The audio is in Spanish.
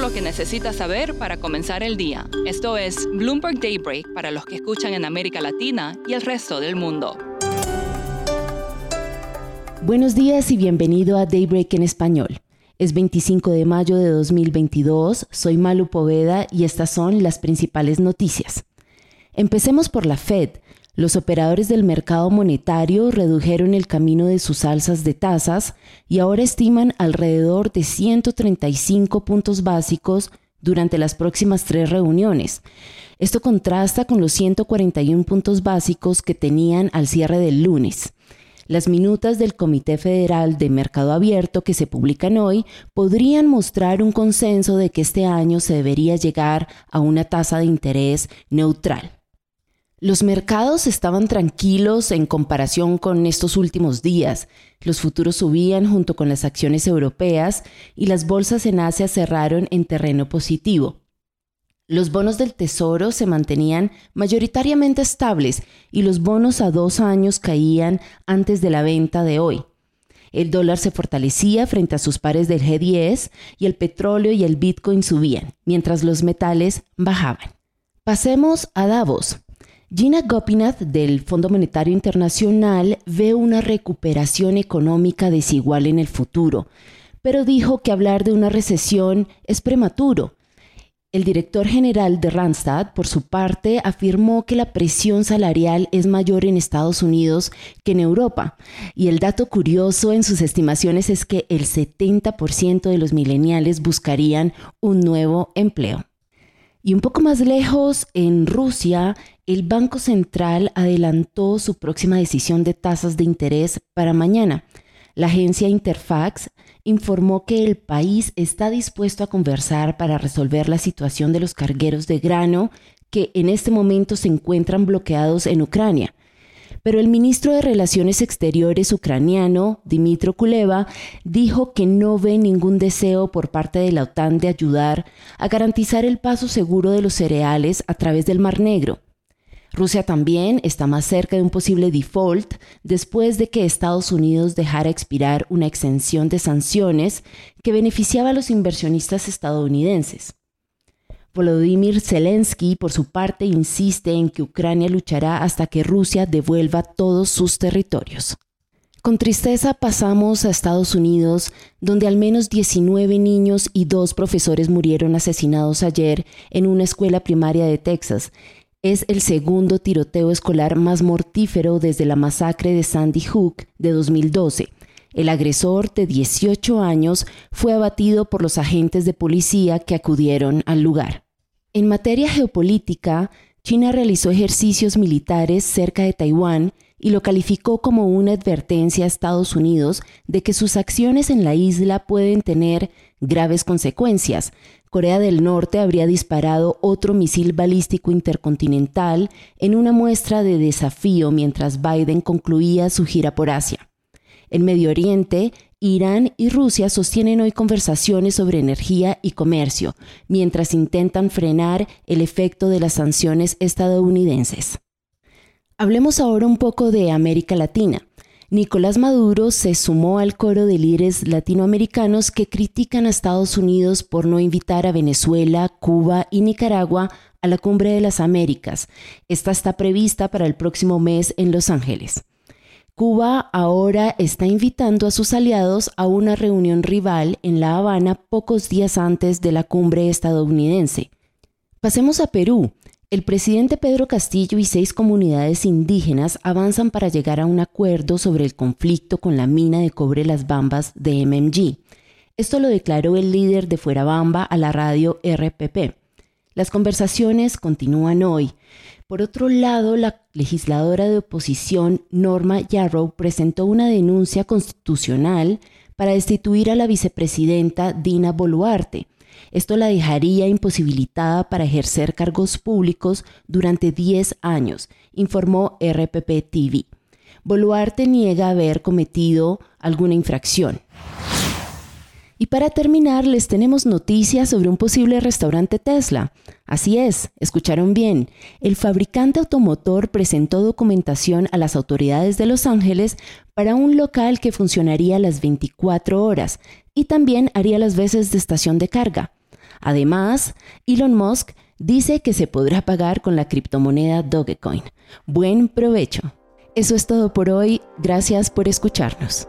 lo que necesitas saber para comenzar el día. Esto es Bloomberg Daybreak para los que escuchan en América Latina y el resto del mundo. Buenos días y bienvenido a Daybreak en español. Es 25 de mayo de 2022, soy Malu Poveda y estas son las principales noticias. Empecemos por la Fed, los operadores del mercado monetario redujeron el camino de sus alzas de tasas y ahora estiman alrededor de 135 puntos básicos durante las próximas tres reuniones. Esto contrasta con los 141 puntos básicos que tenían al cierre del lunes. Las minutas del Comité Federal de Mercado Abierto que se publican hoy podrían mostrar un consenso de que este año se debería llegar a una tasa de interés neutral. Los mercados estaban tranquilos en comparación con estos últimos días. Los futuros subían junto con las acciones europeas y las bolsas en Asia cerraron en terreno positivo. Los bonos del Tesoro se mantenían mayoritariamente estables y los bonos a dos años caían antes de la venta de hoy. El dólar se fortalecía frente a sus pares del G10 y el petróleo y el Bitcoin subían, mientras los metales bajaban. Pasemos a Davos. Gina Gopinath del Fondo Monetario Internacional ve una recuperación económica desigual en el futuro, pero dijo que hablar de una recesión es prematuro. El director general de Randstad, por su parte, afirmó que la presión salarial es mayor en Estados Unidos que en Europa. Y el dato curioso en sus estimaciones es que el 70% de los millennials buscarían un nuevo empleo. Y un poco más lejos, en Rusia, el Banco Central adelantó su próxima decisión de tasas de interés para mañana. La agencia Interfax informó que el país está dispuesto a conversar para resolver la situación de los cargueros de grano que en este momento se encuentran bloqueados en Ucrania. Pero el ministro de Relaciones Exteriores ucraniano, Dimitro Kuleva, dijo que no ve ningún deseo por parte de la OTAN de ayudar a garantizar el paso seguro de los cereales a través del Mar Negro. Rusia también está más cerca de un posible default después de que Estados Unidos dejara expirar una exención de sanciones que beneficiaba a los inversionistas estadounidenses. Volodymyr Zelensky, por su parte, insiste en que Ucrania luchará hasta que Rusia devuelva todos sus territorios. Con tristeza pasamos a Estados Unidos, donde al menos 19 niños y dos profesores murieron asesinados ayer en una escuela primaria de Texas. Es el segundo tiroteo escolar más mortífero desde la masacre de Sandy Hook de 2012. El agresor de 18 años fue abatido por los agentes de policía que acudieron al lugar. En materia geopolítica, China realizó ejercicios militares cerca de Taiwán y lo calificó como una advertencia a Estados Unidos de que sus acciones en la isla pueden tener graves consecuencias. Corea del Norte habría disparado otro misil balístico intercontinental en una muestra de desafío mientras Biden concluía su gira por Asia. En Medio Oriente, Irán y Rusia sostienen hoy conversaciones sobre energía y comercio, mientras intentan frenar el efecto de las sanciones estadounidenses. Hablemos ahora un poco de América Latina. Nicolás Maduro se sumó al coro de líderes latinoamericanos que critican a Estados Unidos por no invitar a Venezuela, Cuba y Nicaragua a la Cumbre de las Américas. Esta está prevista para el próximo mes en Los Ángeles. Cuba ahora está invitando a sus aliados a una reunión rival en La Habana pocos días antes de la cumbre estadounidense. Pasemos a Perú. El presidente Pedro Castillo y seis comunidades indígenas avanzan para llegar a un acuerdo sobre el conflicto con la mina de cobre Las Bambas de MMG. Esto lo declaró el líder de Fuerabamba a la radio RPP. Las conversaciones continúan hoy. Por otro lado, la legisladora de oposición Norma Yarrow presentó una denuncia constitucional para destituir a la vicepresidenta Dina Boluarte. Esto la dejaría imposibilitada para ejercer cargos públicos durante 10 años, informó RPP TV. Boluarte niega haber cometido alguna infracción. Y para terminar, les tenemos noticias sobre un posible restaurante Tesla. Así es, escucharon bien. El fabricante automotor presentó documentación a las autoridades de Los Ángeles para un local que funcionaría las 24 horas y también haría las veces de estación de carga. Además, Elon Musk dice que se podrá pagar con la criptomoneda Dogecoin. Buen provecho. Eso es todo por hoy. Gracias por escucharnos.